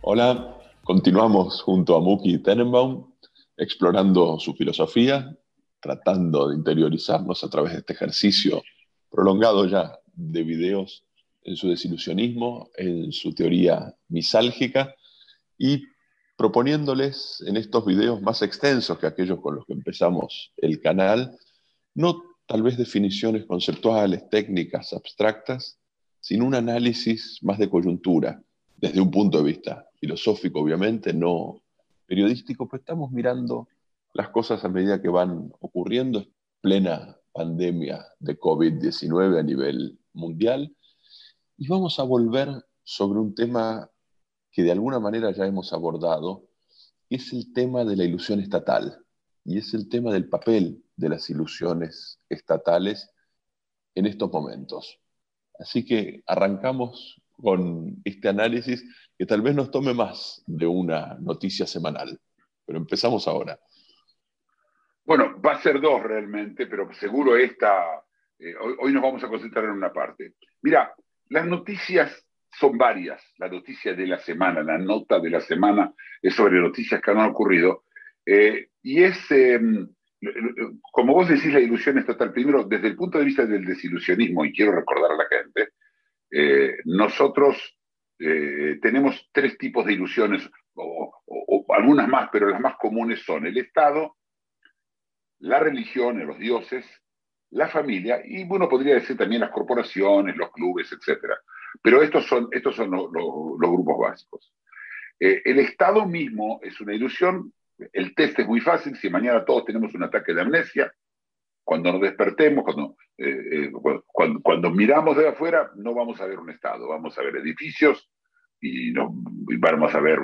Hola, continuamos junto a Muki Tenenbaum explorando su filosofía, tratando de interiorizarnos a través de este ejercicio prolongado ya de videos en su desilusionismo, en su teoría misálgica y proponiéndoles en estos videos más extensos que aquellos con los que empezamos el canal, no tal vez definiciones conceptuales, técnicas, abstractas, sino un análisis más de coyuntura, desde un punto de vista filosófico, obviamente, no periodístico, pero estamos mirando las cosas a medida que van ocurriendo, plena pandemia de COVID-19 a nivel mundial, y vamos a volver sobre un tema que de alguna manera ya hemos abordado, es el tema de la ilusión estatal, y es el tema del papel de las ilusiones estatales en estos momentos. Así que arrancamos con este análisis que tal vez nos tome más de una noticia semanal. Pero empezamos ahora. Bueno, va a ser dos realmente, pero seguro esta, eh, hoy, nos vamos a concentrar en una parte. Mira, las noticias son varias, la noticia de la semana, la nota de la semana es sobre noticias que han ocurrido, eh, y es, em, como vos decís, la ilusión estatal, primero, desde el punto de vista del desilusionismo, y quiero recordar a la gente, eh, nosotros eh, tenemos tres tipos de ilusiones, o, algunas más, pero las más comunes son el Estado, la religión, los dioses, la familia, y bueno, podría decir también las corporaciones, los clubes, etc. Pero estos son, estos son los grupos básicos. Eh, el Estado mismo es una ilusión, el test es muy fácil, si mañana todos tenemos un ataque de amnesia, cuando nos despertemos, eh, eh, cuando, cuando, miramos de afuera, no vamos a ver un estado, vamos a ver edificios y, no, vamos a ver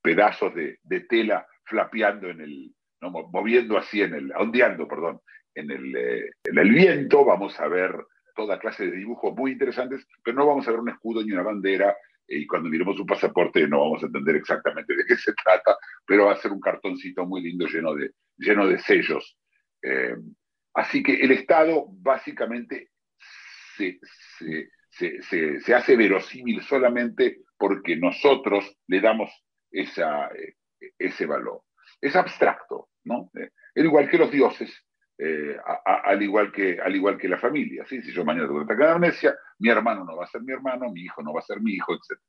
pedazos de, tela flapeando en el, moviendo así en el, ondeando, perdón, en el, en el viento, vamos a ver toda clase de dibujos muy interesantes, pero no vamos a ver un escudo ni una bandera, y cuando miremos un pasaporte no vamos a entender exactamente de qué se trata, pero va a ser un cartoncito muy lindo lleno de, lleno de sellos eh, así que el Estado básicamente se, hace verosímil solamente porque nosotros le damos esa, eh, ese valor. Es abstracto, ¿no? Eh, es igual que los dioses, al, igual que, al igual que la familia. ¿sí? Si yo mañana tengo que amnesia, mi hermano no va a ser mi hermano, mi hijo no va a ser mi hijo, etc.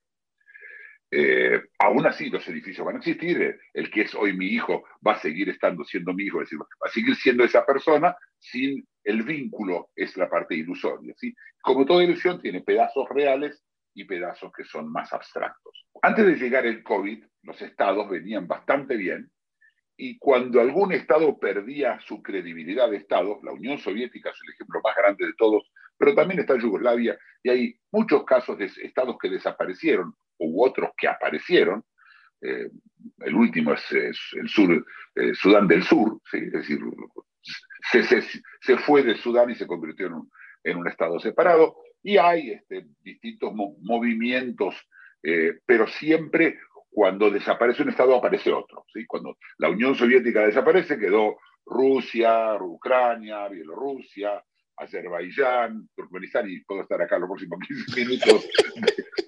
Eh, aún así los edificios van a existir, el que es hoy mi hijo va a seguir estando siendo mi hijo, va a seguir siendo esa persona sin el vínculo, es la parte ilusoria. ¿sí? Como toda ilusión tiene pedazos reales y pedazos que son más abstractos. Antes de llegar el COVID, los estados venían bastante bien y cuando algún estado perdía su credibilidad de estado, la Unión Soviética es el ejemplo más grande de todos, pero también está Yugoslavia y hay muchos casos de estados que desaparecieron u otros que aparecieron. Eh, el último es, el sur, eh, Sudán del Sur, es decir, se, fue de Sudán y se convirtió en un, en un estado separado. Y hay este, distintos movimientos, eh, pero siempre cuando desaparece un estado aparece otro. ¿sí? Cuando la Unión Soviética desaparece, quedó Rusia, Ucrania, Bielorrusia, Azerbaiyán, Turkmenistán, y puedo estar acá los próximos 15 minutos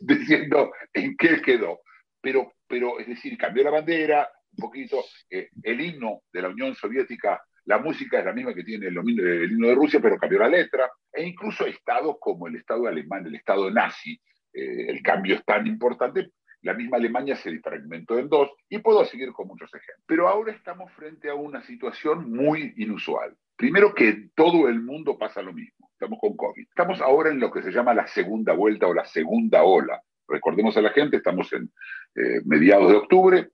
diciendo en qué quedó. Pero, pero, es decir, cambió la bandera un poquito, eh, el himno de la Unión Soviética, la música es la misma que tiene el, himno de Rusia, pero cambió la letra, e incluso estados como el Estado alemán, el Estado nazi, eh, el cambio es tan importante, la misma Alemania se fragmentó en dos, y puedo seguir con muchos ejemplos. Pero ahora estamos frente a una situación muy inusual. Primero que todo el mundo pasa lo mismo. Estamos con COVID. Estamos ahora en lo que se llama la segunda vuelta o la segunda ola. Recordemos a la gente, estamos en eh, mediados de octubre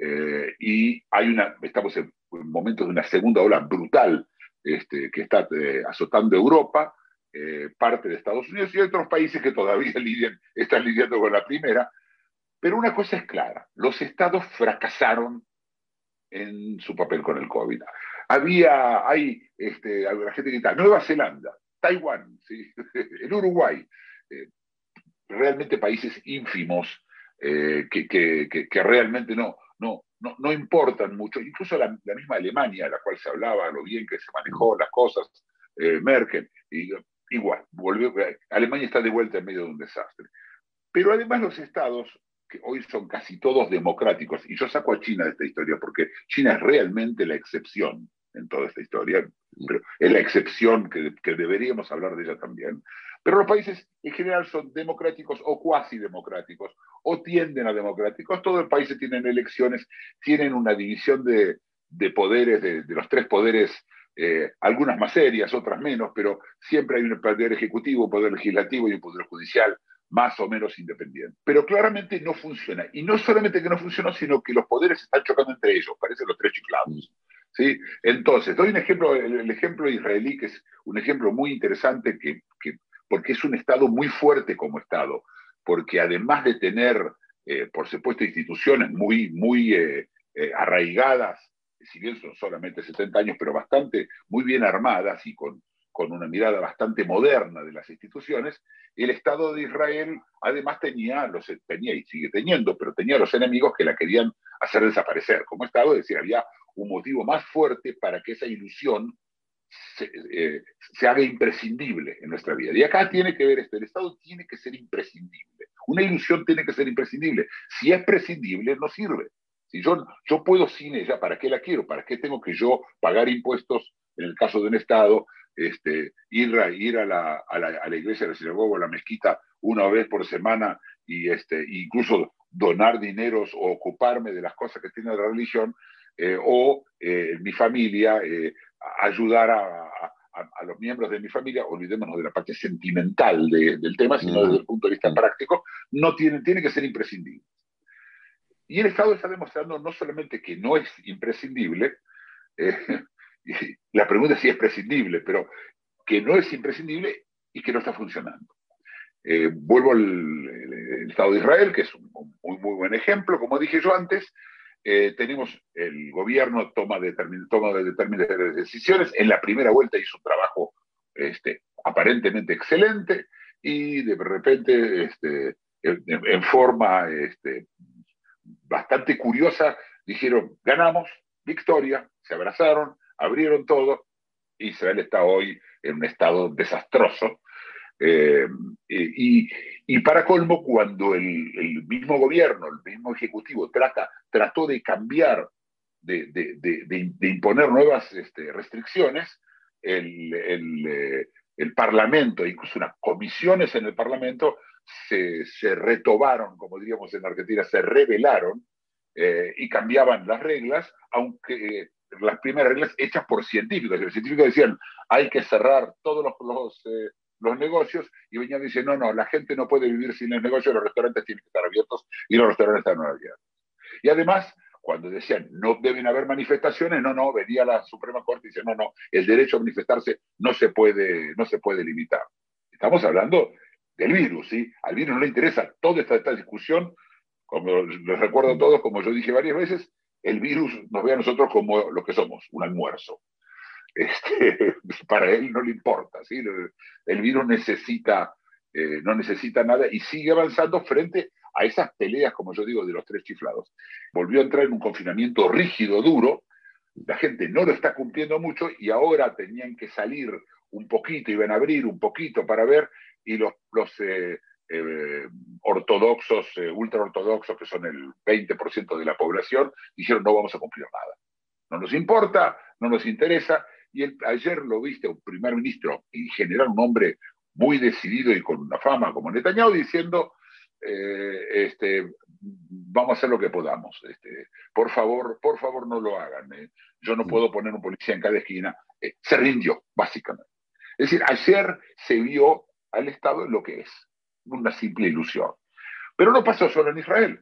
eh, y hay una, estamos en, momentos de una segunda ola brutal este, que está eh, azotando Europa, parte de Estados Unidos y otros países que todavía están lidiando con la primera. Pero una cosa es clara, los estados fracasaron en su papel con el COVID había, hay, este, gente que está, Nueva Zelanda, Taiwán, el Uruguay, realmente países ínfimos que, que, realmente no, no, no, importan mucho. Incluso la, misma Alemania, la cual se hablaba, lo bien que se manejó las cosas, Merkel, y, igual, volvió, Alemania está de vuelta en medio de un desastre. Pero además los estados, que hoy son casi todos democráticos, y yo saco a China de esta historia porque China es realmente la excepción en toda esta historia, pero es la excepción que, deberíamos hablar de ella también. Pero los países en general son democráticos o cuasi democráticos, o tienden a democráticos. Todos los países tienen elecciones, tienen una división de, poderes, de, los tres poderes eh, algunas más serias, otras menos, pero siempre hay un poder ejecutivo, un poder legislativo y un poder judicial más o menos independiente. Pero claramente no funciona. Y no solamente que no funcionó, sino que los poderes están chocando entre ellos, parecen los tres chiflados. ¿sí? Entonces, doy un ejemplo, el, ejemplo israelí, que es un ejemplo muy interesante, que, porque es un Estado muy fuerte como Estado, porque además de tener, eh, por supuesto, instituciones muy, muy eh, arraigadas si bien son solamente 70 años, pero bastante, muy bien armadas y con, con una mirada bastante moderna de las instituciones, el Estado de Israel además tenía, los, tenía y sigue teniendo, pero tenía los enemigos que la querían hacer desaparecer como Estado, es decir, había un motivo más fuerte para que esa ilusión se, eh, se, haga imprescindible en nuestra vida. Y acá tiene que ver esto, el Estado tiene que ser imprescindible. Una ilusión tiene que ser imprescindible. Si es prescindible, no sirve. Si yo, yo puedo sin ella, ¿para qué la quiero? ¿Para qué tengo que yo pagar impuestos en el caso de un Estado? Este, ir, a, ir a, la, a, la, a la iglesia, a la sinagoga, a la mezquita una vez por semana y este, incluso donar dineros o ocuparme de las cosas que tiene la religión, eh, o eh, mi familia, eh, ayudar a, a, los miembros de mi familia, olvidémonos de la parte sentimental del tema, sino desde el punto de vista práctico, no tiene, tiene que ser imprescindible. Y el Estado está demostrando no solamente que no es imprescindible, la pregunta es si es prescindible, pero que no es imprescindible y que no está funcionando. Eh, vuelvo al Estado de Israel, que es un muy, muy buen ejemplo, como dije yo antes, eh, tenemos el gobierno toma, toma de determinadas decisiones, en la primera vuelta hizo un trabajo este, aparentemente excelente y de repente este, en, forma este, bastante curiosa, dijeron, ganamos, victoria, se abrazaron, abrieron todo, Israel está hoy en un estado desastroso. Eh, y, para colmo, cuando el, mismo gobierno, el mismo ejecutivo trata, trató de cambiar, de, imponer nuevas este, restricciones, el, eh, el, Parlamento, incluso unas comisiones en el Parlamento, se, retobaron, como diríamos en Argentina, se rebelaron eh, y cambiaban las reglas, aunque las primeras reglas hechas por científicos. Los científicos decían, hay que cerrar todos los, los, eh, los negocios, y venían diciendo, no, no, la gente no puede vivir sin el negocio, los restaurantes tienen que estar abiertos y los restaurantes están abiertos. Y además, cuando decían no deben haber manifestaciones, no, no, venía la Suprema Corte y dice, no, no, el derecho a manifestarse no se puede, no se puede limitar. Estamos hablando del virus, ¿sí? Al virus no le interesa toda esta, esta discusión, como les recuerdo a todos, como yo dije varias veces, el virus nos ve a nosotros como lo que somos, un almuerzo. Este, para él no le importa, ¿sí? El virus necesita, eh, no necesita nada y sigue avanzando frente a esas peleas, como yo digo, de los tres chiflados. Volvió a entrar en un confinamiento rígido, duro, la gente no lo está cumpliendo mucho y ahora tenían que salir un poquito, iban a abrir un poquito para ver y los, los eh, eh, ortodoxos, eh, ultraortodoxos, que son el 20% de la población, dijeron no vamos a cumplir nada. No nos importa, no nos interesa. Y ayer lo viste un primer ministro, en general un hombre muy decidido y con una fama como Netanyahu, diciendo, este, vamos a hacer lo que podamos. Este, por favor, por favor no lo hagan. Yo no puedo poner un policía en cada esquina. se rindió, básicamente. Es decir, ayer se vio al Estado en lo que es, una simple ilusión. Pero no pasó solo en Israel.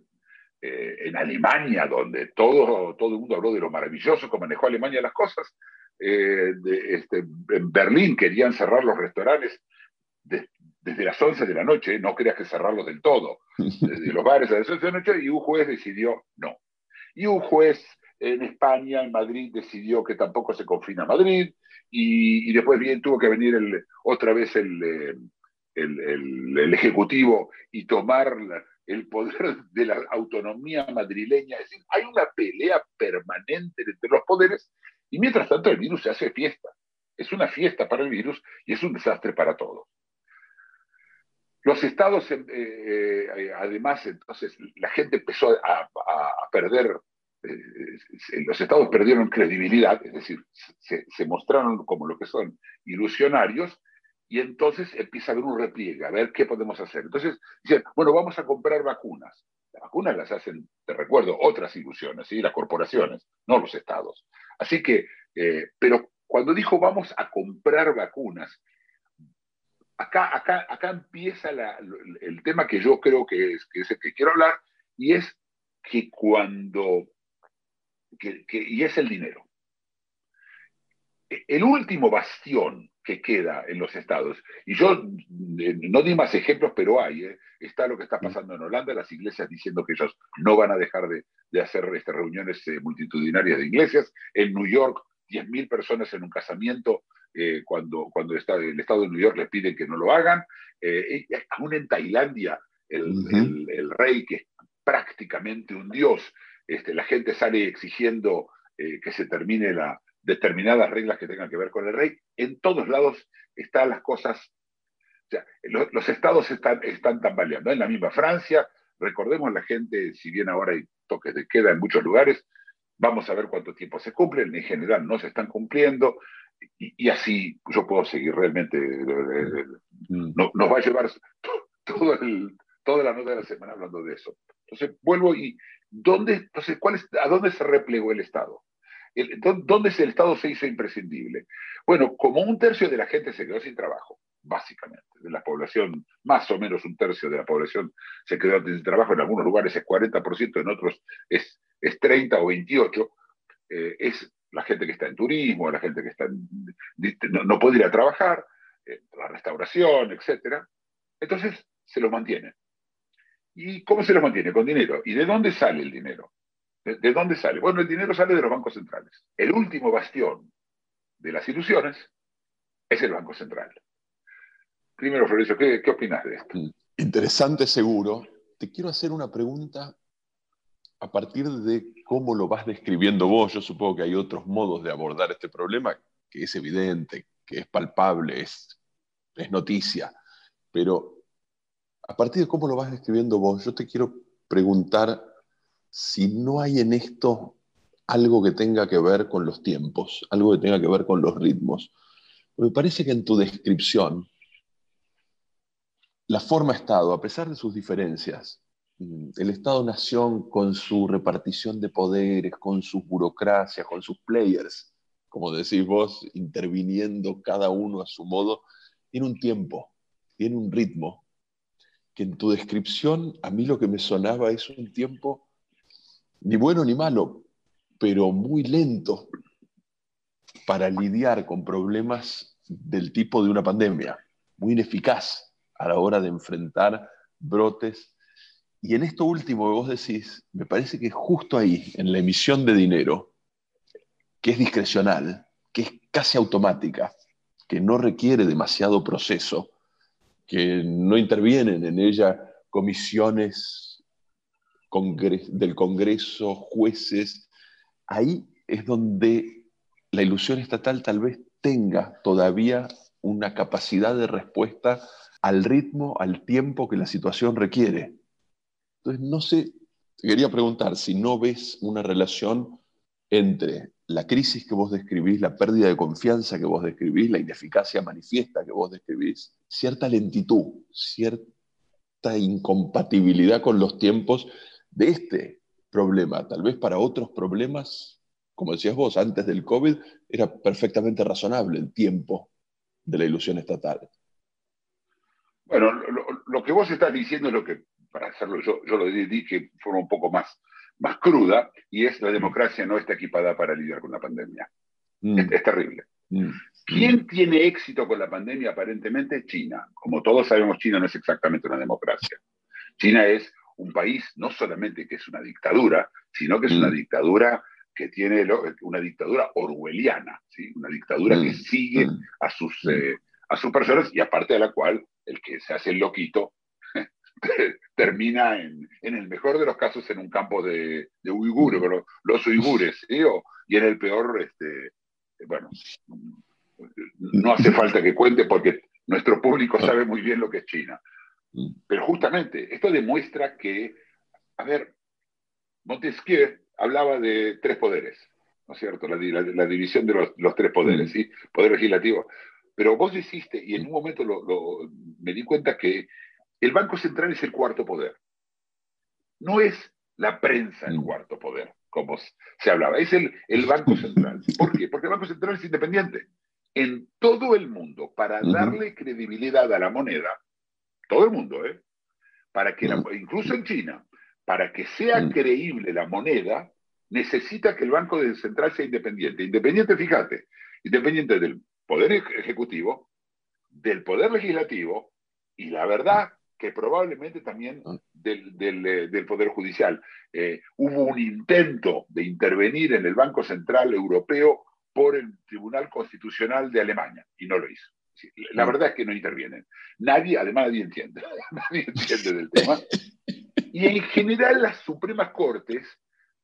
Eh, en Alemania, donde todo, todo el mundo habló de lo maravilloso que manejó Alemania las cosas, eh, este, en Berlín querían cerrar los restaurantes desde las 11 de la noche, no creas que cerrarlos del todo, desde los bares a las 11 de la noche, y un juez decidió no. Y un juez en España, en Madrid, decidió que tampoco se confina Madrid, y, después bien tuvo que venir el, otra vez el, eh, el, Ejecutivo y tomar el poder de la autonomía madrileña. Es decir, hay una pelea permanente entre los poderes y mientras tanto el virus se hace fiesta. Es una fiesta para el virus y es un desastre para todos. Los estados, eh, eh, además, entonces la gente empezó a, perder, eh, los estados perdieron credibilidad, es decir, se, se, mostraron como lo que son ilusionarios, y entonces empieza a haber un repliegue, a ver qué podemos hacer. Entonces dicen, bueno, vamos a comprar vacunas. Las vacunas las hacen, te recuerdo, otras ilusiones, ¿sí? las corporaciones, no los estados. Así que, pero cuando dijo vamos a comprar vacunas, acá, acá, acá empieza el tema que yo creo que es, que el que quiero hablar, y es que cuando, y es el dinero. El último bastión que queda en los estados, y yo eh, no di más ejemplos, pero hay, eh, está lo que está pasando en Holanda, las iglesias diciendo que ellos no van a dejar de, hacer estas reuniones eh, multitudinarias de iglesias, en New York 10.000 personas en un casamiento cuando, cuando está, el Estado de New York les pide que no lo hagan. Aún en Tailandia, el, el, rey, que es prácticamente un dios, este, la gente sale exigiendo que se termine la, determinadas reglas que tengan que ver con el rey. En todos lados están las cosas, o sea, los, estados están, están tambaleando. En la misma Francia, recordemos la gente, si bien ahora hay toques de queda en muchos lugares, Vamos a ver cuánto tiempo se cumplen, en general no se están cumpliendo, y, así yo puedo seguir realmente. Eh, mm. no, nos va a llevar todo toda la nota de la semana hablando de eso. Entonces, vuelvo y, ¿dónde, entonces, ¿cuál es, ¿a dónde se replegó el Estado? ¿Dónde el Estado se hizo imprescindible? Bueno, como un tercio de la gente se quedó sin trabajo, básicamente. De la población, más o menos un tercio de la población se quedó sin trabajo, en algunos lugares es 40%, en otros es, es 30 o 28. Eh, es la gente que está en turismo, la gente que está no, puede ir a trabajar, eh, la restauración, etc. Entonces se lo mantiene. ¿Y cómo se lo mantiene? Con dinero. ¿Y de dónde sale el dinero? ¿De, dónde sale? Bueno, el dinero sale de los bancos centrales. El último bastión de las ilusiones es el Banco Central. Primero, Florencio, ¿qué, qué opinas de esto? Interesante, seguro. Te quiero hacer una pregunta a partir de cómo lo vas describiendo vos. Yo supongo que hay otros modos de abordar este problema que es evidente, que es palpable, es, es noticia. Pero a partir de cómo lo vas describiendo vos, yo te quiero preguntar si no hay en esto algo que tenga que ver con los tiempos, algo que tenga que ver con los ritmos. Me parece que en tu descripción, la forma Estado, a pesar de sus diferencias, mm, el Estado-Nación con su repartición de poderes, con sus burocracias, con sus players, como decís vos, interviniendo cada uno a su modo, tiene un tiempo, tiene un ritmo, que en tu descripción a mí lo que me sonaba es un tiempo ni bueno ni malo, pero muy lento para lidiar con problemas del tipo de una pandemia, muy ineficaz a la hora de enfrentar brotes. Y en esto último que vos decís, me parece que justo ahí, en la emisión de dinero, que es discrecional, que es casi automática, que no requiere demasiado proceso, que no intervienen en ella comisiones del Congreso, jueces, ahí es donde la ilusión estatal tal vez tenga todavía una capacidad de respuesta al ritmo, al tiempo que la situación requiere. Entonces, no sé, quería preguntar si no ves una relación entre la crisis que vos describís, la pérdida de confianza que vos describís, la ineficacia manifiesta que vos describís, cierta lentitud, cierta incompatibilidad con los tiempos de este problema. Tal vez para otros problemas, como decías vos, antes del COVID, era perfectamente razonable el tiempo de la ilusión estatal. Bueno, lo, que vos estás diciendo es lo que, para hacerlo yo, yo lo dije de forma un poco más, más cruda, y es la democracia no está equipada para lidiar con la pandemia. Mm. Es, terrible. Mm. ¿Quién tiene éxito con la pandemia? Aparentemente China. Como todos sabemos, China no es exactamente una democracia. China es un país no solamente que es una dictadura, sino que es una mm. dictadura que tiene una dictadura orwelliana, ¿sí? una dictadura que mm. sigue mm. a sus, eh, a sus personas y aparte de la cual el que se hace el loquito termina en, el mejor de los casos en un campo de, de uigures, los, uigures, y en el peor, este, bueno, no hace falta que cuente porque nuestro público sabe muy bien lo que es China. Pero justamente, esto demuestra que, a ver, Montesquieu hablaba de tres poderes, ¿no es cierto? La, división de los, tres poderes, ¿sí? Poder legislativo. Pero vos hiciste, y en un momento me di cuenta que el Banco Central es el cuarto poder. No es la prensa el cuarto poder, como se hablaba, es el, el Banco Central. ¿Por qué? Porque el Banco Central es independiente. En todo el mundo, para darle credibilidad a la moneda, todo el mundo, ¿eh? Para que incluso en China, para que sea creíble la moneda, necesita que el Banco Central sea independiente. Independiente, fíjate, independiente del Poder Ejecutivo, del Poder Legislativo y la verdad que probablemente también del, eh, del, Poder Judicial. Eh, hubo un intento de intervenir en el Banco Central Europeo por el Tribunal Constitucional de Alemania y no lo hizo. La mm. verdad es que no intervienen. Nadie, además nadie entiende, nadie entiende del tema. Y en general las Supremas Cortes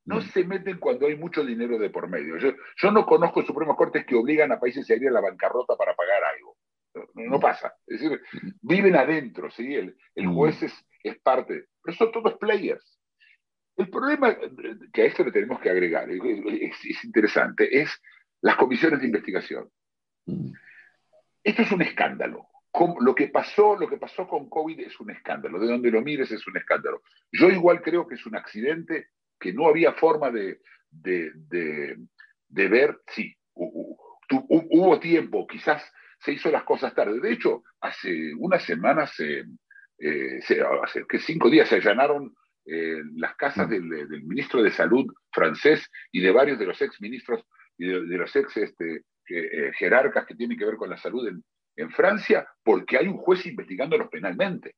no mm. se meten cuando hay mucho dinero de por medio. Yo, yo no conozco Supremas Cortes que obligan a países a ir a la bancarrota para pagar algo. No, mm. pasa. Es decir, viven adentro, ¿sí? El, el juez es, es, parte. Pero son todos players. El problema que a esto le tenemos que agregar, es, es interesante, es las comisiones de investigación. Esto es un escándalo. Lo que, pasó, lo que pasó con COVID es un escándalo. De donde lo mires es un escándalo. Yo igual creo que es un accidente que no había forma de, de, ver. Sí, hubo tiempo, quizás se hizo las cosas tarde. De hecho, hace unas semanas, eh, hace que cinco días se allanaron eh, las casas mm. del, del, ministro de Salud francés y de varios de los ex ministros y de, los ex este, eh, jerarcas que tienen que ver con la salud en, Francia, porque hay un juez investigándolos penalmente,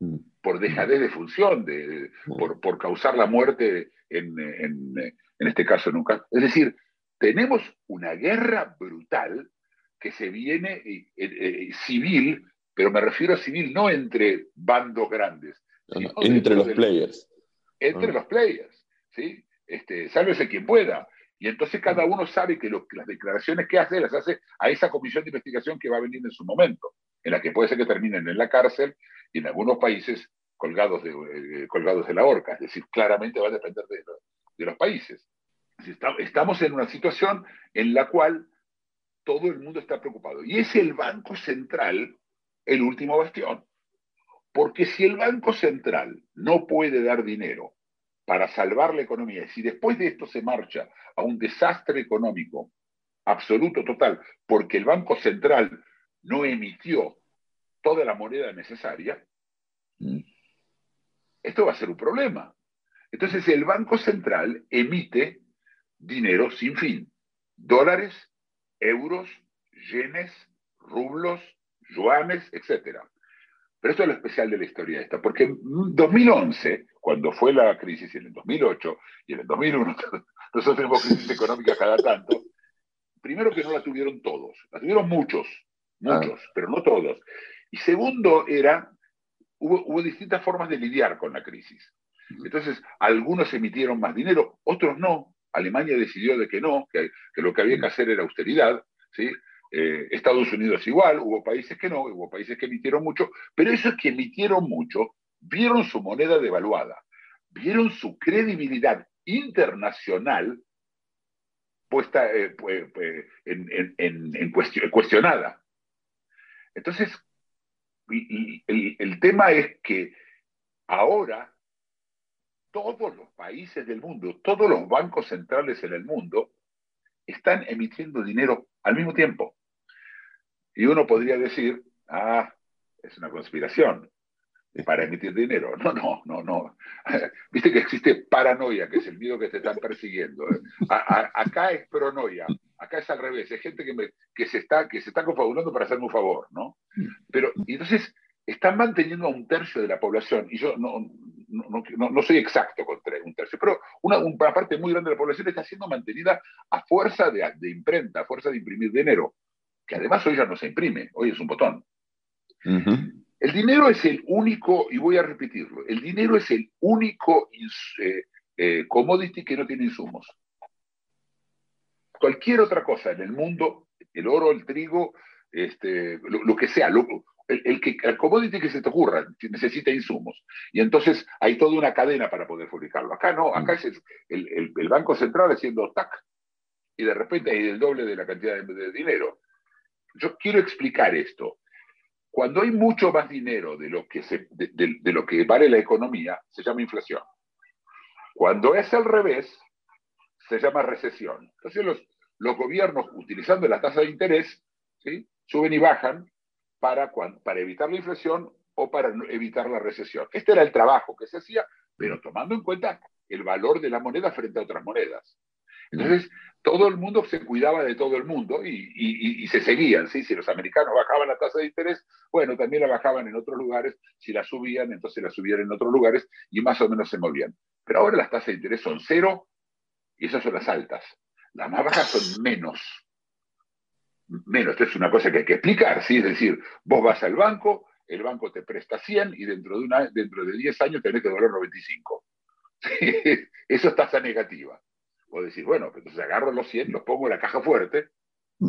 mm. por dejadez de función, de, mm. por, causar la muerte en, este caso nunca. Es decir, tenemos una guerra brutal que se viene eh, eh, civil, pero me refiero a civil no entre bandos grandes. entre los players. Entre ah. los players, ¿sí? Este, sálvese quien pueda. Y entonces cada uno sabe que, las declaraciones que hace las hace a esa comisión de investigación que va a venir en su momento, en la que puede ser que terminen en la cárcel y en algunos países colgados de, eh, colgados de la horca. Es decir, claramente va a depender de, los países. Estamos en una situación en la cual todo el mundo está preocupado. Y es el Banco Central el último bastión. Porque si el Banco Central no puede dar dinero para salvar la economía. Y si después de esto se marcha a un desastre económico absoluto, total, porque el Banco Central no emitió toda la moneda necesaria, mm. esto va a ser un problema. Entonces el Banco Central emite dinero sin fin, dólares, euros, yenes, rublos, yuanes, etc. Pero esto es lo especial de la historia esta, porque en 2011 cuando fue la crisis, y en el 2008 y en el 2001, nosotros tenemos crisis económica cada tanto, primero que no la tuvieron todos, la tuvieron muchos, muchos, ah. pero no todos. Y segundo era, hubo, distintas formas de lidiar con la crisis. Entonces, algunos emitieron más dinero, otros no. Alemania decidió de que no, que, lo que había que hacer era austeridad, ¿sí? Eh, Estados Unidos igual, hubo países que no, hubo países que emitieron mucho, pero esos que emitieron mucho vieron su moneda devaluada, vieron su credibilidad internacional puesta eh, en, cuestionada. Entonces, el, tema es que ahora todos los países del mundo, todos los bancos centrales en el mundo, están emitiendo dinero al mismo tiempo. Y uno podría decir, ah, es una conspiración para emitir dinero. No, no, no, no. Viste que existe paranoia, que es el miedo que te están persiguiendo. ¿eh? acá es pronoia, acá es al revés. Hay gente que, que, se, está, que se está confabulando para hacerme un favor, ¿no? Pero, y entonces, están manteniendo a un tercio de la población, y yo no, no, no, soy exacto con un tercio, pero una, una, parte muy grande de la población está siendo mantenida a fuerza de, de imprenta, a fuerza de imprimir dinero, que además hoy ya no se imprime, hoy es un botón. El dinero es el único, y voy a repetirlo, el dinero es el único eh, eh, commodity que no tiene insumos. Cualquier otra cosa en el mundo, el oro, el trigo, este, lo, que sea, el, que, el commodity que se te ocurra necesita insumos. Y entonces hay toda una cadena para poder fabricarlo. Acá no, acá es el, el Banco Central haciendo tac, y de repente hay el doble de la cantidad de dinero. Yo quiero explicar esto. Cuando hay mucho más dinero de lo que, vale la economía, se llama inflación. Cuando es al revés, se llama recesión. Entonces los, los gobiernos, utilizando la tasa de interés, suben y bajan para evitar la inflación o para evitar la recesión. Este era el trabajo que se hacía, pero tomando en cuenta el valor de la moneda frente a otras monedas. Entonces, todo el mundo se cuidaba de todo el mundo y, se seguían. ¿sí? Si los americanos bajaban la tasa de interés, bueno, también la bajaban en otros lugares. Si la subían, entonces la subían en otros lugares y más o menos se movían. Pero ahora las tasas de interés son cero y esas son las altas. Las más bajas son menos. Menos. Esto es una cosa que hay que explicar. ¿sí? Es decir, vos vas al banco, el banco te presta 100 y dentro de, una, dentro de 10 años tenés que devolver 95. Eso es tasa negativa. O decir, bueno, pues entonces agarro los 100, los pongo en la caja fuerte,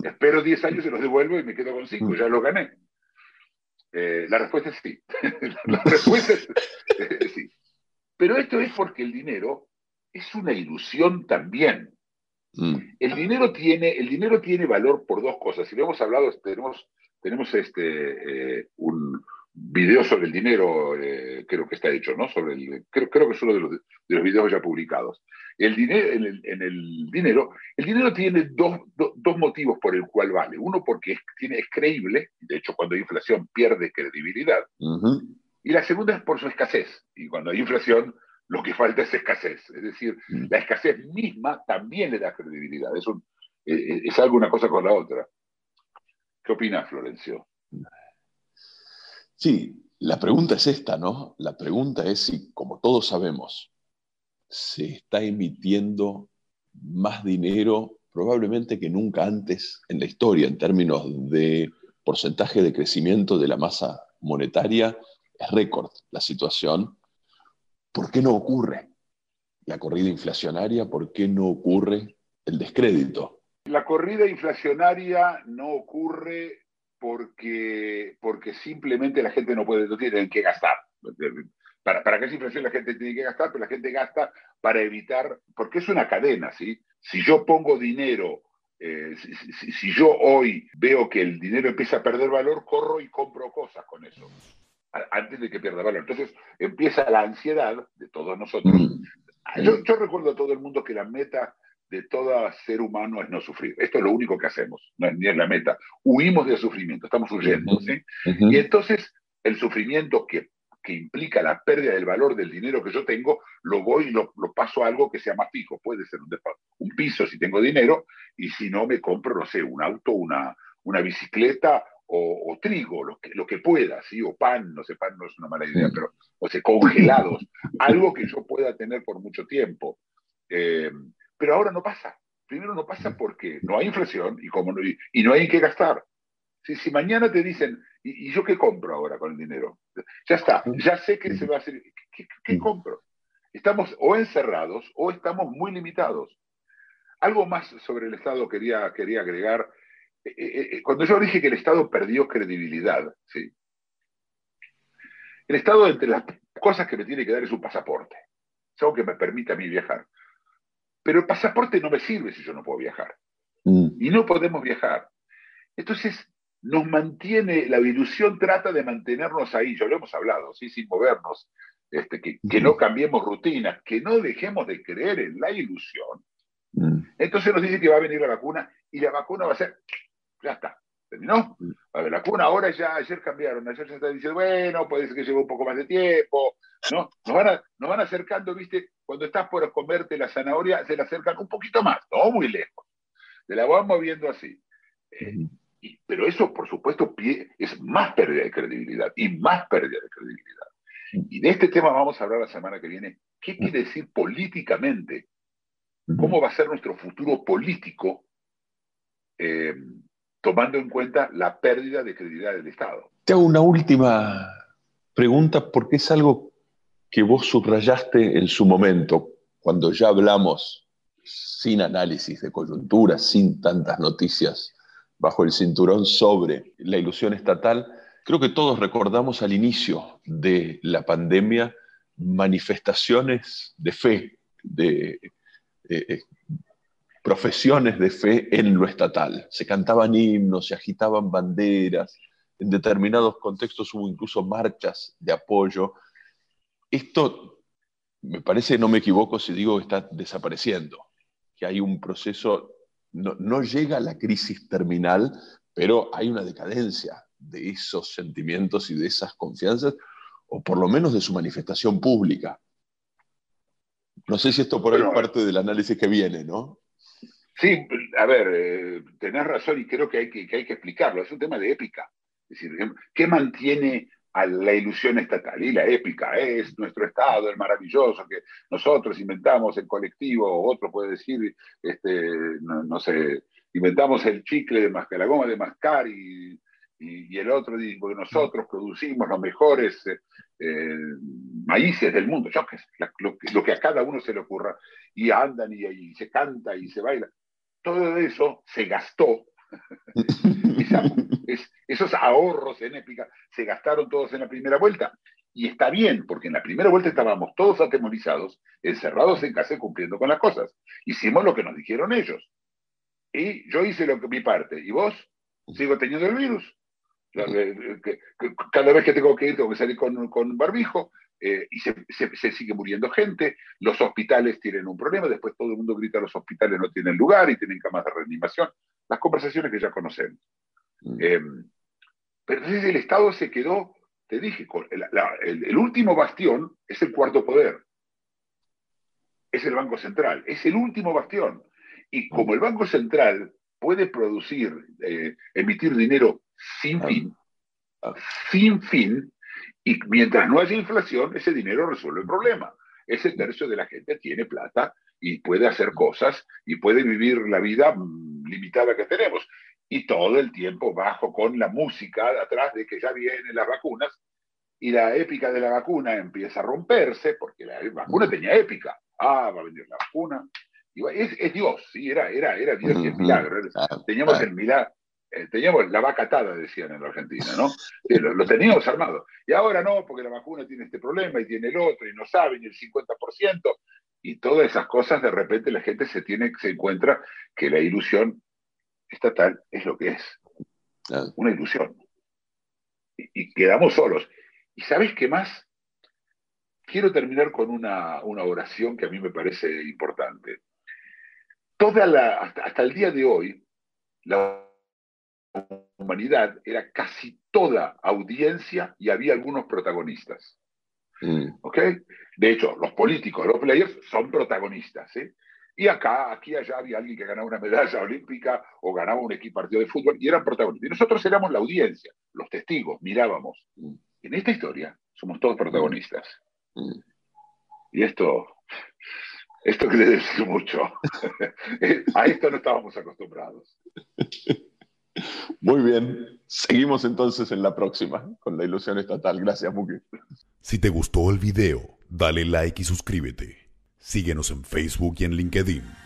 espero 10 años y los devuelvo y me quedo con 5, mm. ya lo gané. Eh, la respuesta es sí. la respuesta es, sí. Pero esto es porque el dinero es una ilusión también. Mm. El, dinero tiene, el dinero tiene valor por dos cosas. Si lo hemos hablado, tenemos, tenemos este, eh, un, video sobre el dinero, eh, creo que está hecho, ¿no? Sobre el, creo, creo que es uno de los, de los videos ya publicados. El dinero, en, el, dinero, el dinero tiene dos, motivos por el cual vale. Uno porque es, tiene, es creíble, de hecho cuando hay inflación pierde credibilidad, y la segunda es por su escasez. Y cuando hay inflación, lo que falta es escasez. Es decir, mm. la escasez misma también le da credibilidad. Es, un, eh, eh, es algo una cosa con la otra. ¿Qué opinas, Florencio? Sí, la pregunta es esta, ¿no? La pregunta es si, como todos sabemos, se está emitiendo más dinero probablemente que nunca antes en la historia en términos de porcentaje de crecimiento de la masa monetaria. Es récord la situación. ¿Por qué no ocurre la corrida inflacionaria? ¿Por qué no ocurre el descrédito? La corrida inflacionaria no ocurre porque, porque simplemente la gente no puede, no tiene en qué gastar. Para, para que esa inflación la gente tiene que gastar, pero la gente gasta para evitar, porque es una cadena, ¿sí? Si yo pongo dinero, eh, si, yo hoy veo que el dinero empieza a perder valor, corro y compro cosas con eso, antes de que pierda valor. Entonces empieza la ansiedad de todos nosotros. Mm. Yo, yo recuerdo a todo el mundo que la meta de todo ser humano es no sufrir. Esto es lo único que hacemos, no es ni es la meta. Huimos del sufrimiento, estamos huyendo. ¿sí? Y entonces el sufrimiento que que implica la pérdida del valor del dinero que yo tengo, lo voy y lo, paso a algo que sea más fijo. Puede ser un, un, piso si tengo dinero, y si no, me compro, no sé, un auto, una, una bicicleta o, trigo, lo que, lo que pueda, ¿sí? o pan, no sé, pan no es una mala idea, pero, o sea, congelados, algo que yo pueda tener por mucho tiempo. Eh, pero ahora no pasa. Primero no pasa porque no hay inflación y, como no, y, no hay que gastar. Si, si mañana te dicen, ¿Y, yo qué compro ahora con el dinero? Ya está, ya sé que se va a hacer. ¿Qué, compro? Estamos o encerrados o estamos muy limitados. Algo más sobre el Estado quería, quería agregar. Eh, eh, eh, cuando yo dije que el Estado perdió credibilidad, ¿sí? el Estado, entre las cosas que me tiene que dar, es un pasaporte. Es algo que me permite a mí viajar. Pero el pasaporte no me sirve si yo no puedo viajar. Mm. Y no podemos viajar. Entonces, nos mantiene, la ilusión trata de mantenernos ahí, ya lo hemos hablado, ¿sí? sin movernos, este, que, no cambiemos rutinas, que no dejemos de creer en la ilusión. Mm. Entonces nos dice que va a venir la vacuna y la vacuna va a ser, ya está, terminó. Mm. la vacuna ahora ya, ayer cambiaron, ayer se está diciendo, bueno, puede ser que lleve un poco más de tiempo, ¿no? Nos van, nos van acercando, viste, cuando estás por comerte la zanahoria, se la acercan un poquito más, no muy lejos. Se la van moviendo así. Eh, pero eso, por supuesto, es más pérdida de credibilidad y más pérdida de credibilidad. Y de este tema vamos a hablar la semana que viene. ¿Qué quiere decir políticamente? ¿Cómo va a ser nuestro futuro político eh, tomando en cuenta la pérdida de credibilidad del Estado? Te hago una última pregunta porque es algo que vos subrayaste en su momento, cuando ya hablamos sin análisis de coyuntura, sin tantas noticias bajo el cinturón sobre la ilusión estatal, creo que todos recordamos al inicio de la pandemia manifestaciones de fe, de eh, eh, profesiones de fe en lo estatal. Se cantaban himnos, se agitaban banderas, en determinados contextos hubo incluso marchas de apoyo. Esto, me parece, no me equivoco si digo que está desapareciendo, que hay un proceso, no, no llega a la crisis terminal, pero hay una decadencia de esos sentimientos y de esas confianzas, o por lo menos de su manifestación pública. No sé si esto por ahí es parte del análisis que viene, ¿no? Sí, a ver, eh, tenés razón y creo que hay que, hay que explicarlo. Es un tema de épica. Es decir, ¿qué mantiene a la ilusión estatal? Y la épica es nuestro Estado, el maravilloso que nosotros inventamos el colectivo, otro puede decir, este, no, sé, inventamos el chicle de mascar, la goma de mascar y, y, el otro dice, porque nosotros producimos los mejores eh, eh, maíces del mundo, yo, lo, lo, que a cada uno se le ocurra, y andan y se canta y se baila todo eso se gastó. esos ahorros en épica se gastaron todos en la primera vuelta. Y está bien, porque en la primera vuelta estábamos todos atemorizados, encerrados en casa cumpliendo con las cosas. Hicimos lo que nos dijeron ellos. Y yo hice lo que mi parte. ¿Y vos? Sigo teniendo el virus. Cada vez que tengo que ir, tengo que salir con, con barbijo. Eh, y se, sigue muriendo gente, los hospitales tienen un problema, después todo el mundo grita los hospitales no tienen lugar y tienen camas de reanimación, las conversaciones que ya conocemos. Mm. Em, pero entonces el Estado se quedó, te dije, el, el, último bastión es el cuarto poder, es el Banco Central, es el último bastión. Y como el Banco Central puede producir, eh, emitir dinero sin ah. fin, ah. sin fin, y mientras no haya inflación, ese dinero resuelve el problema. Ese tercio de la gente tiene plata y puede hacer cosas y puede vivir la vida mm, limitada que tenemos. Y todo el tiempo bajo con la música atrás de que ya vienen las vacunas y la épica de la vacuna empieza a romperse porque la vacuna tenía épica. Ah, va a venir la vacuna. Es, Dios, sí, era, era, era Dios y el milagro. Teníamos el milagro eh, teníamos la vaca atada, decían en la Argentina, ¿no? lo, teníamos armado. Y ahora no, porque la vacuna tiene este problema y tiene el otro, y no saben, y el 50%, y todas esas cosas, de repente la gente se, tiene, se encuentra que la ilusión estatal es lo que es, una ilusión. Y, quedamos solos. ¿Y sabes qué más? Quiero terminar con una, oración que a mí me parece importante. Toda la, hasta, hasta el día de hoy, la humanidad era casi toda audiencia y había algunos protagonistas. Mm. ¿Ok? De hecho, los políticos, los players, son protagonistas. ¿eh? Y acá, aquí, allá había alguien que ganaba una medalla olímpica o ganaba un equipo partido de fútbol y eran protagonistas. Y nosotros éramos la audiencia, los testigos, mirábamos. Mm. En esta historia somos todos protagonistas. Mm. Y esto, esto quiere decir mucho. A esto no estábamos acostumbrados. Muy bien. Seguimos entonces en la próxima con la ilusión estatal. Gracias, Muki. Si te gustó el video, dale like y suscríbete. Síguenos en Facebook y en LinkedIn.